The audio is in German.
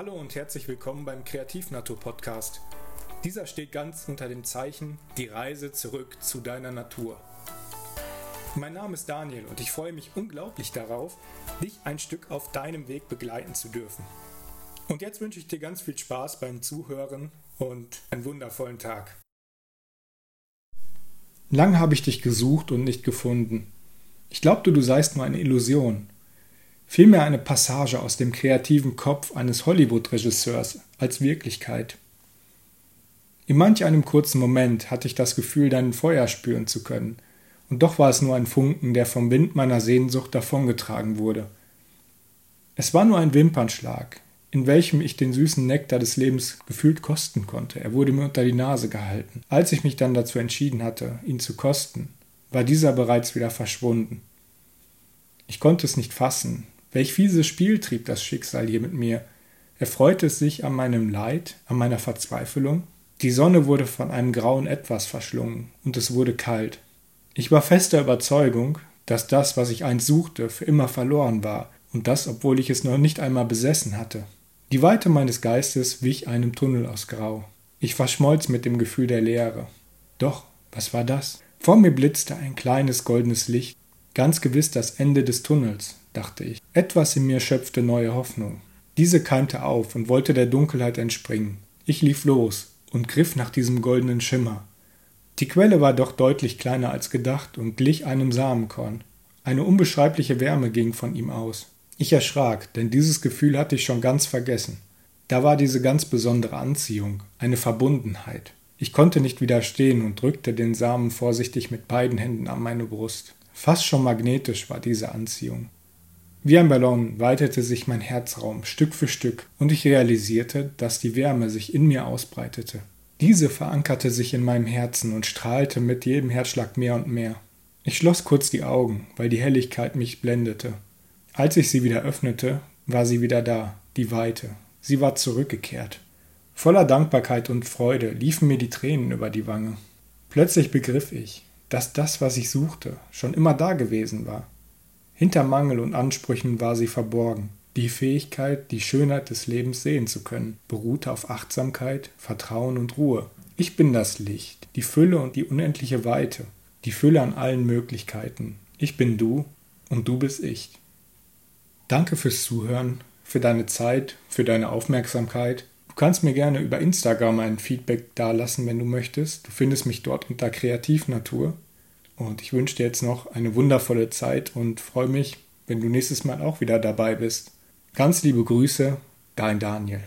Hallo und herzlich willkommen beim Kreativnatur Podcast. Dieser steht ganz unter dem Zeichen Die Reise zurück zu deiner Natur. Mein Name ist Daniel und ich freue mich unglaublich darauf, dich ein Stück auf deinem Weg begleiten zu dürfen. Und jetzt wünsche ich dir ganz viel Spaß beim Zuhören und einen wundervollen Tag. Lang habe ich dich gesucht und nicht gefunden. Ich glaubte, du seist nur eine Illusion, vielmehr eine Passage aus dem kreativen Kopf eines Hollywood-Regisseurs als Wirklichkeit. In manch einem kurzen Moment hatte ich das Gefühl, dein Feuer spüren zu können, und doch war es nur ein Funken, der vom Wind meiner Sehnsucht davongetragen wurde. Es war nur ein Wimpernschlag, in welchem ich den süßen Nektar des Lebens gefühlt kosten konnte. Er wurde mir unter die Nase gehalten. Als ich mich dann dazu entschieden hatte, ihn zu kosten, war dieser bereits wieder verschwunden. Ich konnte es nicht fassen, Welch fieses Spiel trieb das Schicksal hier mit mir. Erfreute es sich an meinem Leid, an meiner Verzweiflung? Die Sonne wurde von einem grauen Etwas verschlungen, und es wurde kalt. Ich war fester Überzeugung, dass das, was ich einst suchte, für immer verloren war, und das, obwohl ich es noch nicht einmal besessen hatte. Die Weite meines Geistes wich einem Tunnel aus Grau. Ich verschmolz mit dem Gefühl der Leere. Doch, was war das? Vor mir blitzte ein kleines goldenes Licht, ganz gewiss das Ende des Tunnels, dachte ich. Etwas in mir schöpfte neue Hoffnung. Diese keimte auf und wollte der Dunkelheit entspringen. Ich lief los und griff nach diesem goldenen Schimmer. Die Quelle war doch deutlich kleiner als gedacht und glich einem Samenkorn. Eine unbeschreibliche Wärme ging von ihm aus. Ich erschrak, denn dieses Gefühl hatte ich schon ganz vergessen. Da war diese ganz besondere Anziehung, eine Verbundenheit. Ich konnte nicht widerstehen und drückte den Samen vorsichtig mit beiden Händen an meine Brust. Fast schon magnetisch war diese Anziehung. Wie ein Ballon weitete sich mein Herzraum Stück für Stück und ich realisierte, dass die Wärme sich in mir ausbreitete. Diese verankerte sich in meinem Herzen und strahlte mit jedem Herzschlag mehr und mehr. Ich schloss kurz die Augen, weil die Helligkeit mich blendete. Als ich sie wieder öffnete, war sie wieder da, die Weite. Sie war zurückgekehrt. Voller Dankbarkeit und Freude liefen mir die Tränen über die Wange. Plötzlich begriff ich, dass das, was ich suchte, schon immer da gewesen war. Hinter Mangel und Ansprüchen war sie verborgen. Die Fähigkeit, die Schönheit des Lebens sehen zu können, beruhte auf Achtsamkeit, Vertrauen und Ruhe. Ich bin das Licht, die Fülle und die unendliche Weite, die Fülle an allen Möglichkeiten. Ich bin du und du bist ich. Danke fürs Zuhören, für deine Zeit, für deine Aufmerksamkeit. Du kannst mir gerne über Instagram ein Feedback dalassen, wenn du möchtest. Du findest mich dort unter Kreativnatur. Und ich wünsche dir jetzt noch eine wundervolle Zeit und freue mich, wenn du nächstes Mal auch wieder dabei bist. Ganz liebe Grüße, dein Daniel.